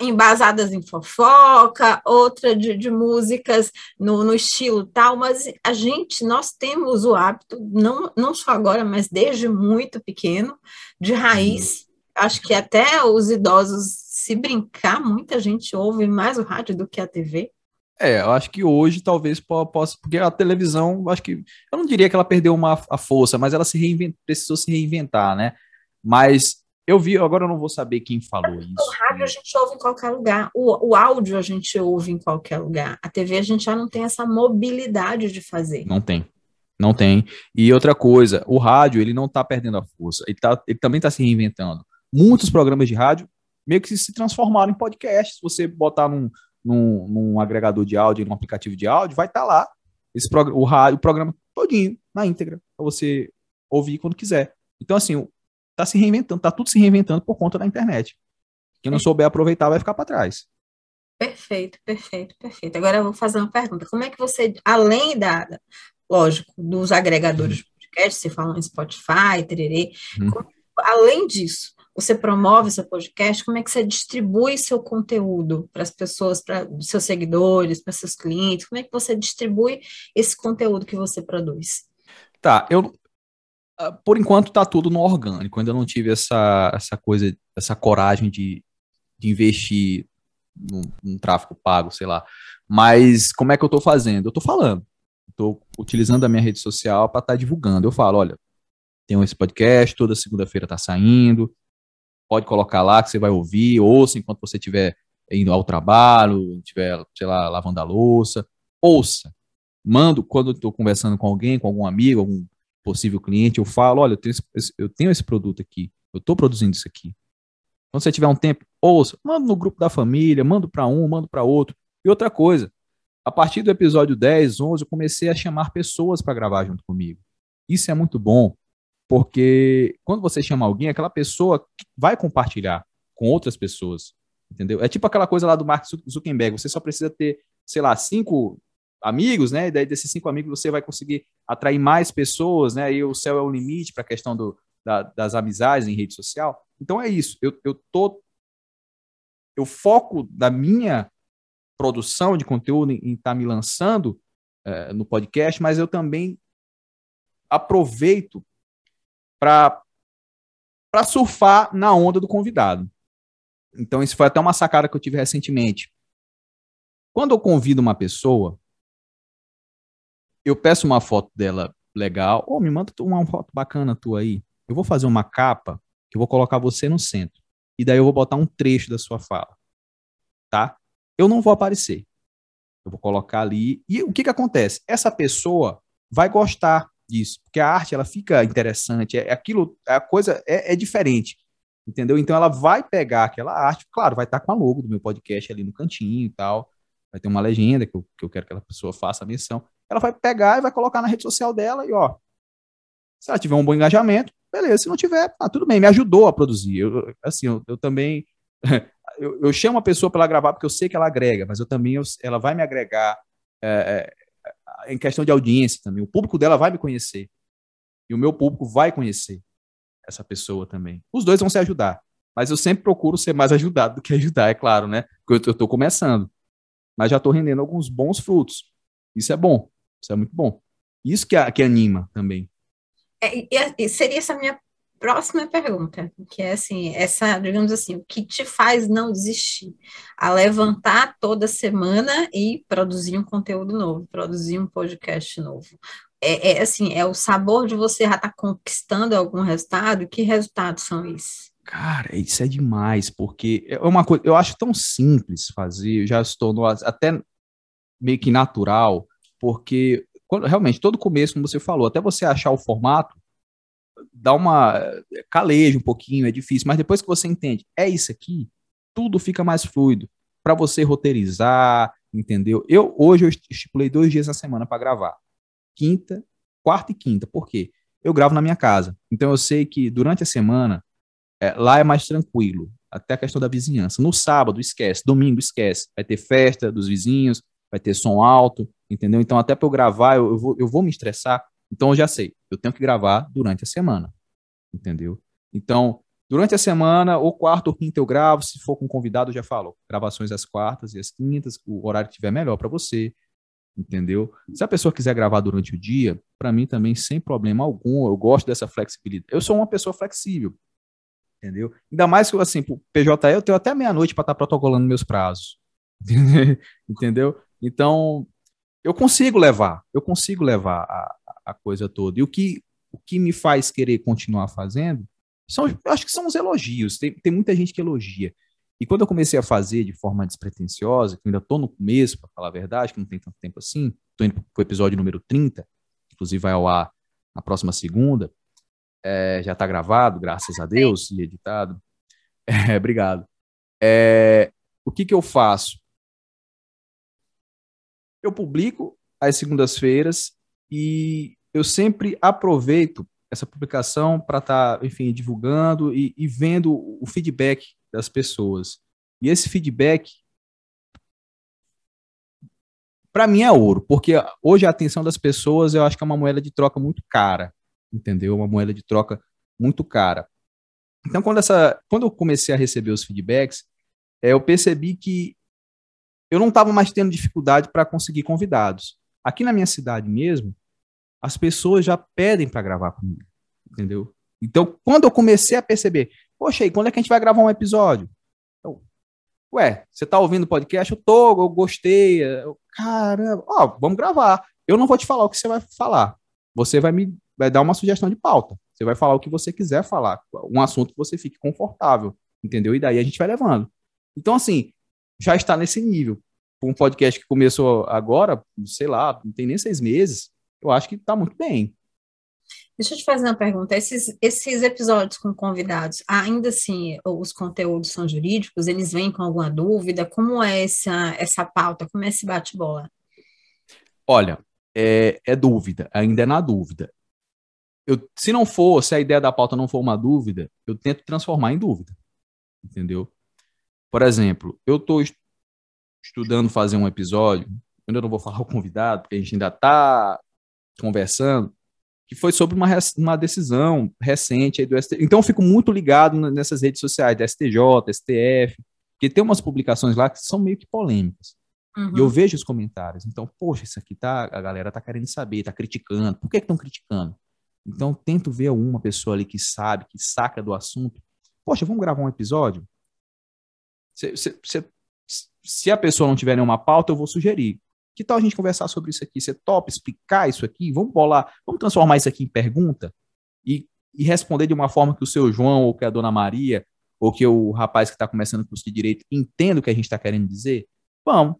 embasadas em fofoca, outra de, de músicas no, no, estilo tal, mas a gente, nós temos o hábito, não, não só agora, mas desde muito pequeno, de raiz, uhum. acho que até os idosos se brincar, muita gente ouve mais o rádio do que a TV. É, eu acho que hoje talvez possa, porque a televisão, acho que eu não diria que ela perdeu uma, a força, mas ela se reinvent, precisou se reinventar, né? Mas eu vi, agora eu não vou saber quem falou isso. O rádio a gente ouve em qualquer lugar, o, o áudio a gente ouve em qualquer lugar. A TV a gente já não tem essa mobilidade de fazer. Não tem. Não tem. E outra coisa, o rádio, ele não está perdendo a força, ele, tá, ele também está se reinventando. Muitos programas de rádio meio que se transformaram em podcast. Se você botar num, num, num agregador de áudio, num aplicativo de áudio, vai estar tá lá esse o, rádio, o programa todinho, na íntegra, para você ouvir quando quiser. Então, assim, tá se reinventando, tá tudo se reinventando por conta da internet. Quem não souber aproveitar vai ficar para trás. Perfeito, perfeito, perfeito. Agora eu vou fazer uma pergunta. Como é que você, além da, lógico, dos agregadores uhum. de podcast, você fala em Spotify, tererê, uhum. como, além disso, você promove seu podcast, como é que você distribui seu conteúdo para as pessoas, para seus seguidores, para seus clientes, como é que você distribui esse conteúdo que você produz? Tá, eu ah, por enquanto tá tudo no orgânico, ainda não tive essa, essa coisa, essa coragem de, de investir num, num tráfego pago, sei lá. Mas como é que eu estou fazendo? Eu estou falando, estou utilizando a minha rede social para estar tá divulgando. Eu falo, olha, tem esse podcast, toda segunda-feira está saindo, pode colocar lá que você vai ouvir, ouça enquanto você estiver indo ao trabalho, estiver, sei lá, lavando a louça, ouça. Mando, quando estou conversando com alguém, com algum amigo, algum possível cliente, eu falo, olha, eu tenho esse, eu tenho esse produto aqui, eu estou produzindo isso aqui. Quando você tiver um tempo, ouça, manda no grupo da família, manda para um, manda para outro. E outra coisa, a partir do episódio 10, 11, eu comecei a chamar pessoas para gravar junto comigo. Isso é muito bom, porque quando você chama alguém, aquela pessoa vai compartilhar com outras pessoas, entendeu? É tipo aquela coisa lá do Mark Zuckerberg, você só precisa ter, sei lá, cinco amigos, né? E daí desses cinco amigos você vai conseguir atrair mais pessoas, né? E o céu é o limite para a questão do, da, das amizades em rede social. Então é isso. Eu, eu tô, eu foco da minha produção de conteúdo em estar tá me lançando é, no podcast, mas eu também aproveito para surfar na onda do convidado. Então, isso foi até uma sacada que eu tive recentemente. Quando eu convido uma pessoa, eu peço uma foto dela legal, ou oh, me manda uma foto bacana tua aí. Eu vou fazer uma capa que eu vou colocar você no centro. E daí eu vou botar um trecho da sua fala. Tá? Eu não vou aparecer. Eu vou colocar ali. E o que que acontece? Essa pessoa vai gostar disso, porque a arte ela fica interessante, é, é aquilo, a coisa é, é, diferente, entendeu? Então ela vai pegar aquela arte, claro, vai estar com a logo do meu podcast ali no cantinho e tal, vai ter uma legenda que eu, que eu quero que aquela pessoa faça a menção, ela vai pegar e vai colocar na rede social dela e ó, se ela tiver um bom engajamento, beleza, se não tiver, ah, tudo bem, me ajudou a produzir, eu, assim, eu, eu também eu, eu, chamo a pessoa para ela gravar porque eu sei que ela agrega, mas eu também ela vai me agregar é, é em questão de audiência também. O público dela vai me conhecer. E o meu público vai conhecer essa pessoa também. Os dois vão se ajudar. Mas eu sempre procuro ser mais ajudado do que ajudar, é claro, né? Porque eu estou começando. Mas já estou rendendo alguns bons frutos. Isso é bom. Isso é muito bom. Isso que, que anima também. É, seria essa minha próxima pergunta, que é assim, essa, digamos assim, o que te faz não desistir? A levantar toda semana e produzir um conteúdo novo, produzir um podcast novo. É, é assim, é o sabor de você já estar tá conquistando algum resultado. Que resultados são esses? Cara, isso é demais, porque é uma coisa, eu acho tão simples fazer, já se tornou até meio que natural, porque quando, realmente todo começo, como você falou, até você achar o formato, dá uma caleja um pouquinho, é difícil, mas depois que você entende, é isso aqui, tudo fica mais fluido para você roteirizar, entendeu? Eu hoje eu estipulei dois dias na semana para gravar, quinta, quarta e quinta. Por quê? Eu gravo na minha casa, então eu sei que durante a semana é, lá é mais tranquilo, até a questão da vizinhança. No sábado esquece, domingo esquece, vai ter festa dos vizinhos, vai ter som alto, entendeu? Então até para eu gravar eu, eu, vou, eu vou me estressar então eu já sei, eu tenho que gravar durante a semana, entendeu? Então, durante a semana, ou quarta ou quinta eu gravo, se for com convidado eu já falo, gravações às quartas e às quintas, o horário que tiver melhor para você, entendeu? Se a pessoa quiser gravar durante o dia, para mim também sem problema algum, eu gosto dessa flexibilidade. Eu sou uma pessoa flexível, entendeu? Ainda mais que assim, pro PJ eu tenho até meia-noite para estar tá protocolando meus prazos. entendeu? Então, eu consigo levar, eu consigo levar a, a coisa toda. E o que, o que me faz querer continuar fazendo são, acho que são os elogios. Tem, tem muita gente que elogia. E quando eu comecei a fazer de forma despretensiosa, que ainda estou no começo, para falar a verdade, que não tem tanto tempo assim, estou indo para o episódio número 30, inclusive vai ao ar na próxima segunda, é, já está gravado, graças a Deus, e editado. É, obrigado. É, o que, que eu faço? Eu publico às segundas-feiras e eu sempre aproveito essa publicação para estar, tá, enfim, divulgando e, e vendo o feedback das pessoas. E esse feedback, para mim, é ouro, porque hoje a atenção das pessoas eu acho que é uma moeda de troca muito cara, entendeu? Uma moeda de troca muito cara. Então, quando, essa, quando eu comecei a receber os feedbacks, é, eu percebi que eu não estava mais tendo dificuldade para conseguir convidados. Aqui na minha cidade mesmo, as pessoas já pedem para gravar comigo, entendeu? Então, quando eu comecei a perceber, poxa, e quando é que a gente vai gravar um episódio? Eu, Ué, você tá ouvindo o podcast? Eu tô, eu gostei. Eu, caramba, ó, vamos gravar. Eu não vou te falar o que você vai falar. Você vai me vai dar uma sugestão de pauta. Você vai falar o que você quiser falar, um assunto que você fique confortável, entendeu? E daí a gente vai levando. Então, assim, já está nesse nível. Um podcast que começou agora, sei lá, não tem nem seis meses, eu acho que está muito bem. Deixa eu te fazer uma pergunta. Esses, esses episódios com convidados, ainda assim, os conteúdos são jurídicos? Eles vêm com alguma dúvida? Como é essa, essa pauta? Como é esse bate-bola? Olha, é, é, dúvida, ainda é na dúvida. Eu, se não for, se a ideia da pauta não for uma dúvida, eu tento transformar em dúvida. Entendeu? Por exemplo, eu estou estudando fazer um episódio, eu ainda não vou falar o convidado, porque a gente ainda está conversando, que foi sobre uma, uma decisão recente do STF. Então, eu fico muito ligado nessas redes sociais, da STJ, STF, porque tem umas publicações lá que são meio que polêmicas. Uhum. E eu vejo os comentários. Então, poxa, isso aqui tá, a galera tá querendo saber, tá criticando. Por que estão criticando? Então, tento ver uma pessoa ali que sabe, que saca do assunto. Poxa, vamos gravar um episódio? Se a pessoa não tiver nenhuma pauta, eu vou sugerir. Que tal a gente conversar sobre isso aqui? Você top explicar isso aqui? Vamos bolar, vamos transformar isso aqui em pergunta e, e responder de uma forma que o seu João ou que a dona Maria ou que o rapaz que está começando o curso de direito entenda o que a gente está querendo dizer? Vamos.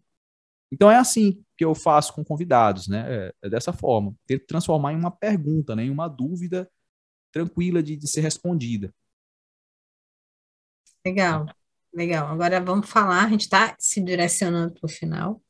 Então é assim que eu faço com convidados, né? É, é dessa forma. Ter transformar em uma pergunta, né? em uma dúvida tranquila de, de ser respondida. Legal. Legal. Agora vamos falar, a gente está se direcionando para o final.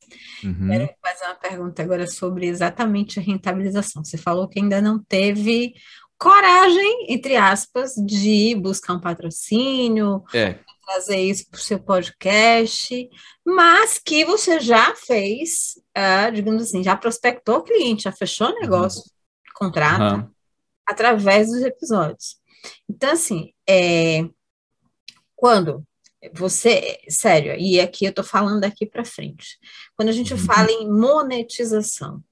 Uhum. Quero fazer uma pergunta agora sobre exatamente a rentabilização. Você falou que ainda não teve coragem, entre aspas, de buscar um patrocínio, é. trazer isso para o seu podcast, mas que você já fez, uh, digamos assim, já prospectou cliente, já fechou negócio, uhum. contrato, uhum. através dos episódios. Então, assim, é, quando você, sério, e aqui eu estou falando daqui para frente. Quando a gente uhum. fala em monetização,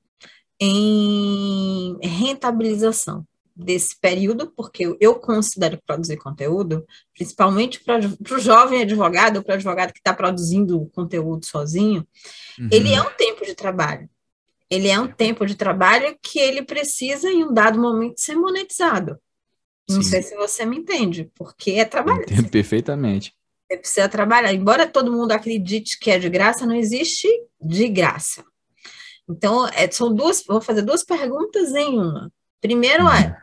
em rentabilização, desse período, porque eu considero produzir conteúdo, principalmente para o jovem advogado, ou para o advogado que está produzindo conteúdo sozinho, uhum. ele é um tempo de trabalho. Ele é um tempo de trabalho que ele precisa, em um dado momento, ser monetizado. Não Sim. sei se você me entende, porque é trabalho. Entendo perfeitamente. Você precisa trabalhar. Embora todo mundo acredite que é de graça, não existe de graça. Então, é, são duas, vou fazer duas perguntas em uma. Primeiro uhum. é,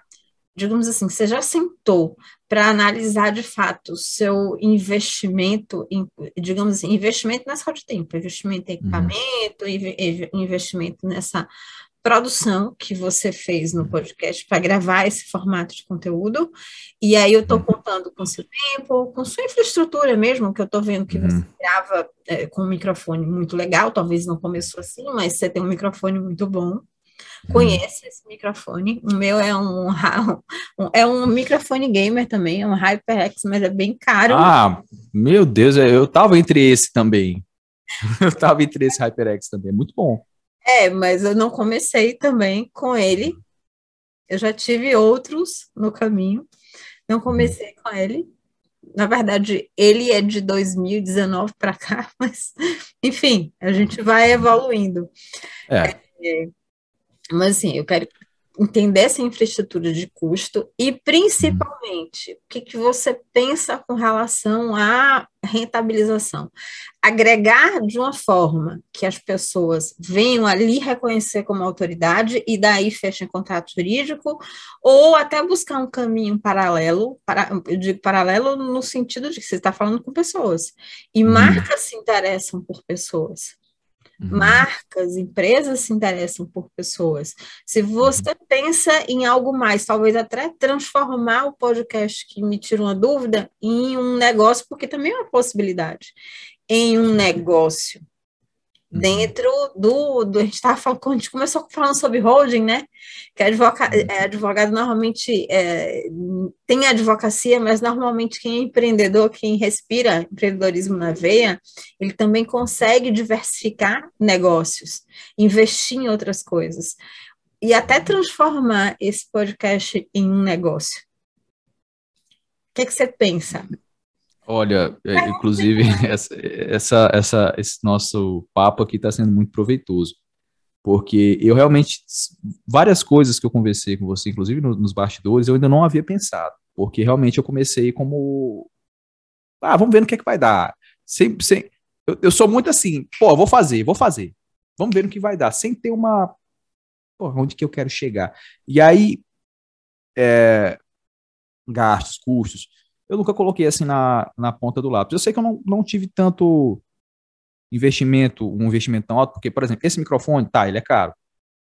digamos assim, você já sentou para analisar de fato o seu investimento, em, digamos assim, investimento nessa de tempo, investimento em uhum. equipamento, uhum. investimento nessa produção que você fez no podcast para gravar esse formato de conteúdo. E aí eu estou uhum. contando com seu tempo, com sua infraestrutura mesmo, que eu estou vendo que uhum. você grava é, com um microfone muito legal, talvez não começou assim, mas você tem um microfone muito bom. Uhum. Conhece esse microfone? O meu é um, um, é um microfone gamer também, é um HyperX, mas é bem caro. Ah, meu Deus, eu tava entre esse também. Eu tava entre esse HyperX também, é muito bom. É, mas eu não comecei também com ele. Eu já tive outros no caminho. Não comecei com ele. Na verdade, ele é de 2019 para cá, mas enfim, a gente vai evoluindo. É. É, mas assim, eu quero entender essa infraestrutura de custo e, principalmente, o que, que você pensa com relação à rentabilização. Agregar de uma forma que as pessoas venham ali reconhecer como autoridade e daí fechem contrato jurídico, ou até buscar um caminho paralelo, para, eu digo paralelo no sentido de que você está falando com pessoas, e uhum. marcas se interessam por pessoas. Uhum. Marcas, empresas se interessam por pessoas. Se você uhum. pensa em algo mais, talvez até transformar o podcast que me tira uma dúvida em um negócio, porque também é uma possibilidade, em um negócio. Uhum. dentro do, do, a gente estava falando, quando a gente começou falando sobre holding, né? Que advogado, uhum. é, advogado normalmente é, tem advocacia, mas normalmente quem é empreendedor, quem respira empreendedorismo na veia, ele também consegue diversificar negócios, investir em outras coisas e até transformar esse podcast em um negócio. O que, é que você pensa? Olha, é, inclusive, essa, essa, essa, esse nosso papo aqui está sendo muito proveitoso, porque eu realmente, várias coisas que eu conversei com você, inclusive nos bastidores, eu ainda não havia pensado, porque realmente eu comecei como, ah, vamos ver no que é que vai dar. Sem, sem, eu, eu sou muito assim, pô, vou fazer, vou fazer, vamos ver no que vai dar, sem ter uma, pô, onde que eu quero chegar. E aí, é, gastos, custos, eu nunca coloquei assim na, na ponta do lápis. Eu sei que eu não, não tive tanto investimento, um investimento tão alto, porque, por exemplo, esse microfone, tá, ele é caro,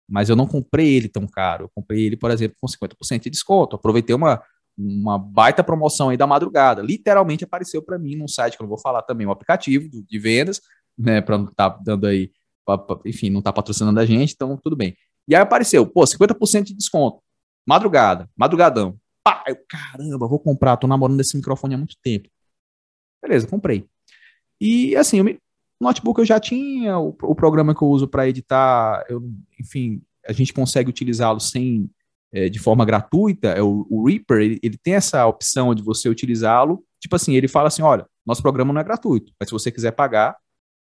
mas eu não comprei ele tão caro. Eu comprei ele, por exemplo, com 50% de desconto. Aproveitei uma, uma baita promoção aí da madrugada. Literalmente apareceu para mim num site que eu não vou falar também, um aplicativo de vendas, né, para não estar tá dando aí, pra, pra, enfim, não tá patrocinando a gente, então tudo bem. E aí apareceu, pô, 50% de desconto. Madrugada, madrugadão. Pá, eu, caramba, vou comprar, tô namorando esse microfone há muito tempo. Beleza, comprei. E assim, o notebook eu já tinha, o, o programa que eu uso para editar, eu, enfim, a gente consegue utilizá-lo sem é, de forma gratuita, é o, o Reaper, ele, ele, tem essa opção de você utilizá-lo, tipo assim, ele fala assim, olha, nosso programa não é gratuito, mas se você quiser pagar,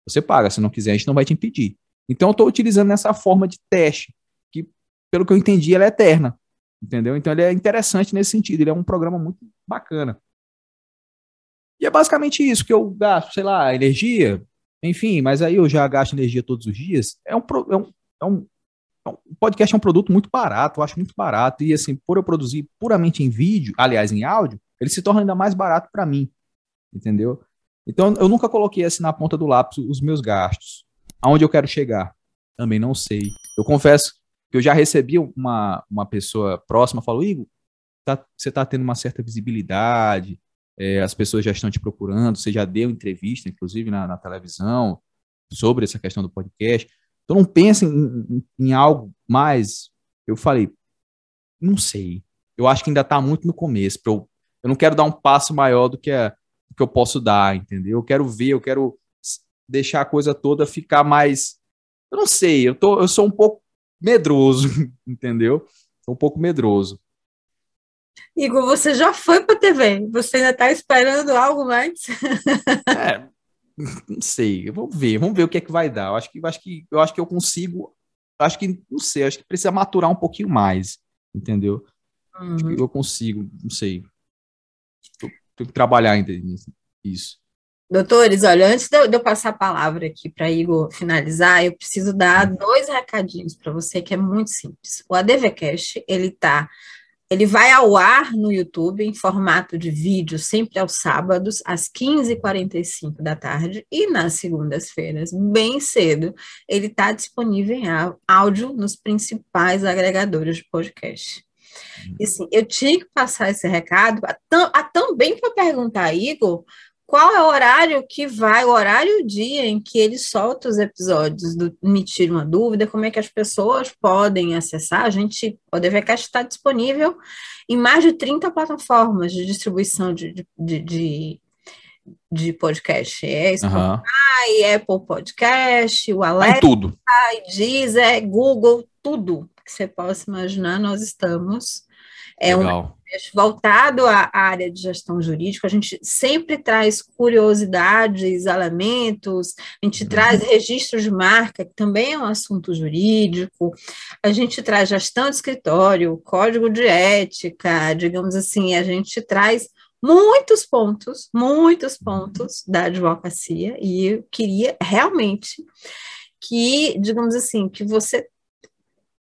você paga, se não quiser, a gente não vai te impedir. Então eu estou utilizando essa forma de teste, que, pelo que eu entendi, ela é eterna entendeu? Então ele é interessante nesse sentido, ele é um programa muito bacana. E é basicamente isso que eu gasto, sei lá, energia, enfim, mas aí eu já gasto energia todos os dias. É um, é um, é um, é um podcast é um produto muito barato, eu acho muito barato, e assim, por eu produzir puramente em vídeo, aliás, em áudio, ele se torna ainda mais barato para mim, entendeu? Então eu nunca coloquei assim na ponta do lápis os meus gastos. Aonde eu quero chegar? Também não sei. Eu confesso eu já recebi uma, uma pessoa próxima, falou, Igor, tá, você está tendo uma certa visibilidade, é, as pessoas já estão te procurando, você já deu entrevista, inclusive, na, na televisão, sobre essa questão do podcast. Então não pensa em, em, em, algo mais. Eu falei, não sei. Eu acho que ainda está muito no começo. Eu, eu não quero dar um passo maior do que, a, do que eu posso dar, entendeu? Eu quero ver, eu quero deixar a coisa toda ficar mais. Eu não sei, eu, tô, eu sou um pouco medroso, entendeu? Sou um pouco medroso. Igor, você já foi para a TV, você ainda está esperando algo mais? É, não sei, vamos ver, vamos ver o que é que vai dar. Eu acho que, eu acho que, eu acho que eu consigo, acho que, não sei, acho que precisa maturar um pouquinho mais, entendeu? Acho que uhum. eu consigo, não sei. Tenho que trabalhar ainda nisso. Doutores, olha, antes de eu, passar a palavra aqui para Igor finalizar, eu preciso dar dois recadinhos para você que é muito simples. O ADVcast, ele tá ele vai ao ar no YouTube em formato de vídeo, sempre aos sábados, às 15h45 da tarde, e nas segundas-feiras, bem cedo, ele está disponível em áudio nos principais agregadores de podcast. E assim, eu tinha que passar esse recado, também para perguntar, Igor, qual é o horário que vai, o horário e o dia em que ele solta os episódios do Me Tira Uma Dúvida, como é que as pessoas podem acessar? A gente, o DVCast está disponível em mais de 30 plataformas de distribuição de, de, de, de podcast. É Spotify, uhum. Apple Podcast, o Alexa, tudo. Deezer, Google, tudo que você possa imaginar, nós estamos. É Legal. Voltado à área de gestão jurídica, a gente sempre traz curiosidades, elementos, a gente uhum. traz registro de marca, que também é um assunto jurídico, a gente traz gestão de escritório, código de ética, digamos assim, a gente traz muitos pontos, muitos pontos da advocacia, e eu queria realmente que, digamos assim, que você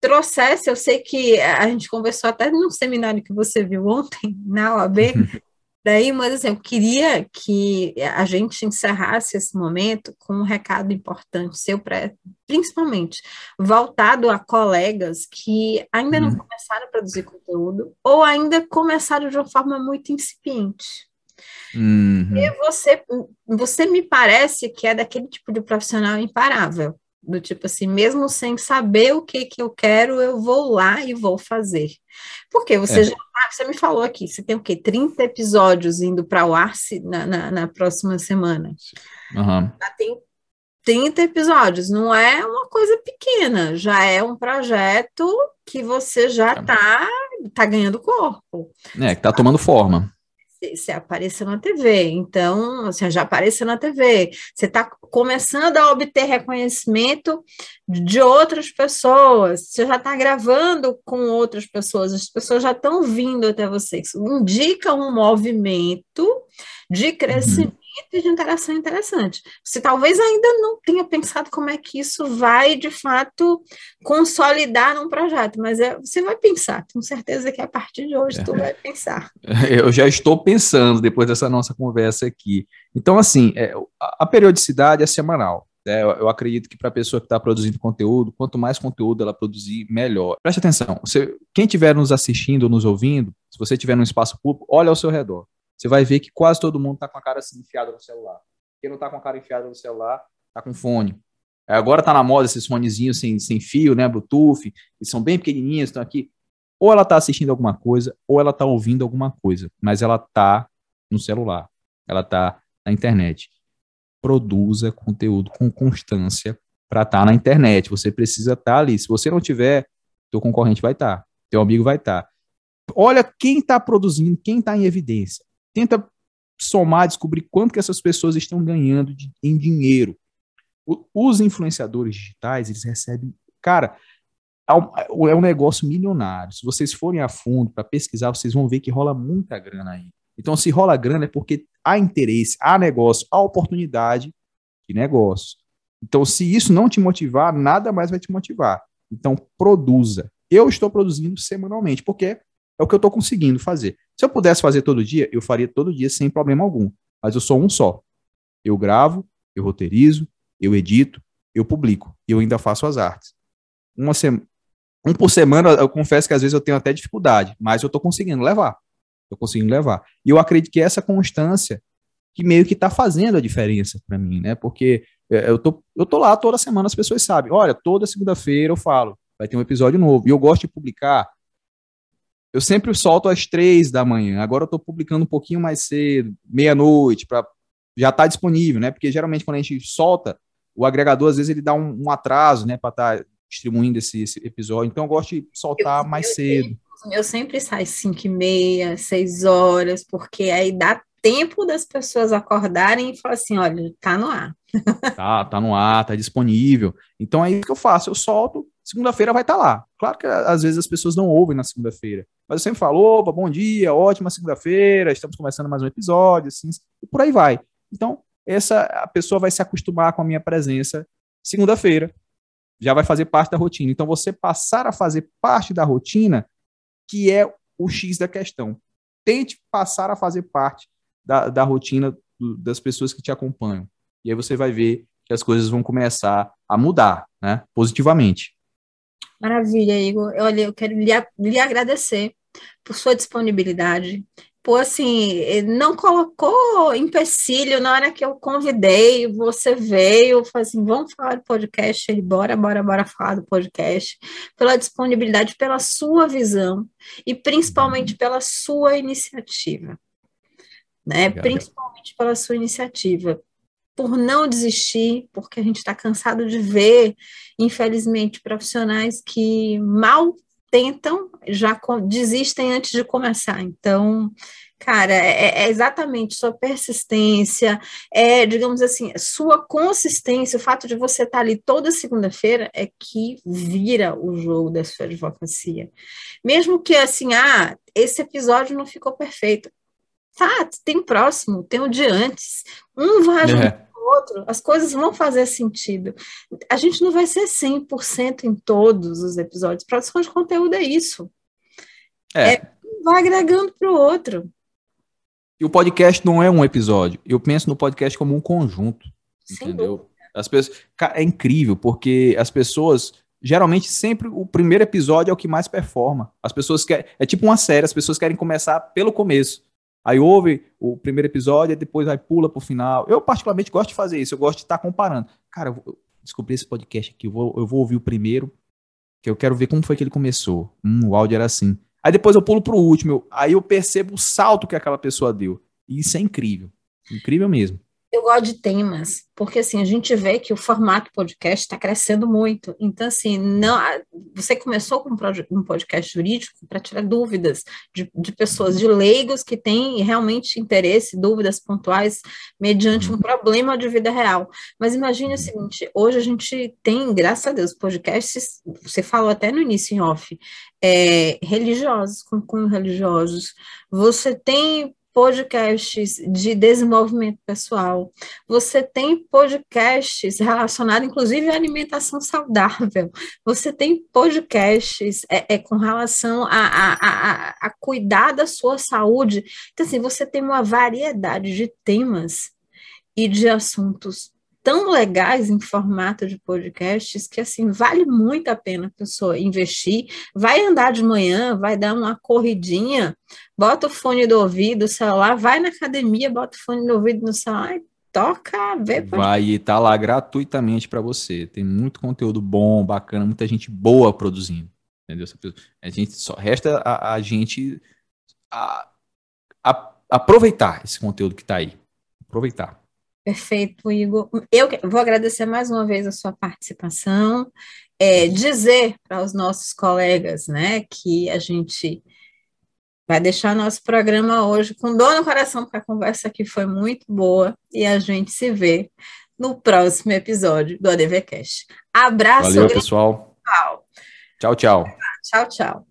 trouxesse, eu sei que a gente conversou até no seminário que você viu ontem na OAB, daí, mas assim, eu queria que a gente encerrasse esse momento com um recado importante seu, pra, principalmente voltado a colegas que ainda não uhum. começaram a produzir conteúdo ou ainda começaram de uma forma muito incipiente. Uhum. E você, você me parece que é daquele tipo de profissional imparável do tipo assim, mesmo sem saber o que que eu quero, eu vou lá e vou fazer. Porque você é. já ah, você me falou aqui, você tem o quê? 30 episódios indo para o ar na, na, na, próxima semana. Uhum. Já tem 30 episódios, não é uma coisa pequena, já é um projeto que você já está é. tá ganhando corpo. É, que está tomando forma você apareceu na TV, então você já apareceu na TV, você está começando a obter reconhecimento de outras pessoas, você já está gravando com outras pessoas, as pessoas já estão vindo até você. Isso indica um movimento de uhum. crescimento de interação interessante. Você talvez ainda não tenha pensado como é que isso vai, de fato, consolidar num projeto, mas é, você vai pensar, tenho certeza que a partir de hoje é. tu vai pensar. Eu já estou pensando depois dessa nossa conversa aqui. Então, assim, é, a periodicidade é semanal. É, eu acredito que para a pessoa que está produzindo conteúdo, quanto mais conteúdo ela produzir, melhor. Preste atenção, você, quem estiver nos assistindo ou nos ouvindo, se você estiver no espaço público, olha ao seu redor você vai ver que quase todo mundo está com a cara assim, enfiada no celular. Quem não está com a cara enfiada no celular, está com fone. É, agora está na moda esses fonezinhos sem, sem fio, né, Bluetooth, eles são bem pequenininhos, estão aqui. Ou ela está assistindo alguma coisa, ou ela está ouvindo alguma coisa, mas ela está no celular, ela está na internet. Produza conteúdo com constância para estar tá na internet. Você precisa estar tá ali. Se você não tiver, teu concorrente vai estar, tá, teu amigo vai estar. Tá. Olha quem está produzindo, quem está em evidência tenta somar, descobrir quanto que essas pessoas estão ganhando de, em dinheiro. O, os influenciadores digitais, eles recebem, cara, é um, é um negócio milionário. Se vocês forem a fundo para pesquisar, vocês vão ver que rola muita grana aí. Então, se rola grana é porque há interesse, há negócio, há oportunidade de negócio. Então, se isso não te motivar, nada mais vai te motivar. Então, produza. Eu estou produzindo semanalmente, porque é o que eu estou conseguindo fazer. Se eu pudesse fazer todo dia, eu faria todo dia sem problema algum. Mas eu sou um só. Eu gravo, eu roteirizo, eu edito, eu publico. E eu ainda faço as artes. Uma sema, um por semana, eu confesso que às vezes eu tenho até dificuldade, mas eu estou conseguindo levar. Estou conseguindo levar. E eu acredito que essa constância que meio que está fazendo a diferença para mim, né? Porque é, eu tô, eu tô lá toda semana, as pessoas sabem. Olha, toda segunda-feira eu falo, vai ter um episódio novo. E eu gosto de publicar eu sempre solto às três da manhã. Agora eu estou publicando um pouquinho mais cedo, meia-noite, para já tá disponível, né? Porque geralmente quando a gente solta, o agregador às vezes ele dá um, um atraso, né? Para estar tá distribuindo esse, esse episódio. Então eu gosto de soltar eu, mais eu, cedo. Eu sempre saio 5 e meia, 6 horas, porque aí dá tempo das pessoas acordarem e falar assim, olha, tá no ar. tá, tá no ar, tá disponível. Então é isso que eu faço, eu solto, segunda-feira vai estar tá lá. Claro que às vezes as pessoas não ouvem na segunda-feira, mas eu sempre falo, opa, bom dia, ótima segunda-feira, estamos começando mais um episódio, assim, e por aí vai. Então, essa a pessoa vai se acostumar com a minha presença segunda-feira, já vai fazer parte da rotina. Então, você passar a fazer parte da rotina, que é o X da questão. Tente passar a fazer parte da, da rotina do, das pessoas que te acompanham. E aí você vai ver que as coisas vão começar a mudar, né? Positivamente. Maravilha, Igor. Olha, eu quero lhe, lhe agradecer por sua disponibilidade, por assim, não colocou empecilho na hora que eu convidei, você veio, falou assim, vamos falar do podcast, ele, bora, bora, bora falar do podcast, pela disponibilidade, pela sua visão e principalmente pela sua iniciativa, né? Obrigado. Principalmente pela sua iniciativa, por não desistir, porque a gente está cansado de ver, infelizmente, profissionais que mal tentam, já desistem antes de começar. Então, cara, é, é, exatamente sua persistência, é, digamos assim, sua consistência, o fato de você estar tá ali toda segunda-feira é que vira o jogo da sua advocacia. Mesmo que assim, ah, esse episódio não ficou perfeito. Tá, tem próximo, tem o de antes. Um vai ajudar é outro, as coisas vão fazer sentido. A gente não vai ser 100% em todos os episódios. Produção de conteúdo é isso. É. é vai agregando para o outro. E o podcast não é um episódio. Eu penso no podcast como um conjunto. Sem entendeu? As pessoas, é incrível, porque as pessoas geralmente sempre o primeiro episódio é o que mais performa. As pessoas querem. É tipo uma série, as pessoas querem começar pelo começo. Aí ouve o primeiro episódio e depois aí pula pro final. Eu, particularmente, gosto de fazer isso. Eu gosto de estar comparando. Cara, eu descobri esse podcast aqui. Eu vou, eu vou ouvir o primeiro, que eu quero ver como foi que ele começou. Hum, o áudio era assim. Aí depois eu pulo pro último. Aí eu percebo o salto que aquela pessoa deu. E isso é incrível. Incrível mesmo. Eu gosto de temas, porque assim, a gente vê que o formato podcast está crescendo muito. Então, assim, não, você começou com um podcast jurídico para tirar dúvidas de, de, pessoas, de leigos que têm realmente interesse, dúvidas pontuais, mediante um uhum. problema de vida real. Mas imagine o seguinte: hoje a gente tem, graças a Deus, podcasts, você falou até no início em off, é, religiosos, com cunho religiosos. Você tem podcasts de desenvolvimento pessoal, você tem podcasts relacionados, inclusive, à alimentação saudável, você tem podcasts é, é com relação a, a, a, a cuidar da sua saúde. Então, assim, você tem uma variedade de temas e de assuntos tão legais em formato de podcasts que assim vale muito a pena a pessoa investir. Vai andar de manhã, vai dar uma corridinha, bota o fone do ouvido, o celular, vai na academia, bota o fone do ouvido no celular e toca, vê. Vai e tá lá gratuitamente para você. Tem muito conteúdo bom, bacana, muita gente boa produzindo. Entendeu? A gente só resta a, a gente a, a, aproveitar esse conteúdo que está aí. Aproveitar. Perfeito, Igor. Eu vou agradecer mais uma vez a sua participação, é, dizer para os nossos colegas né, que a gente vai deixar nosso programa hoje com dor no coração, porque a conversa aqui foi muito boa e a gente se vê no próximo episódio do ADVCast. Abraço. Valeu, pessoal. Tchau, tchau. Tchau, tchau.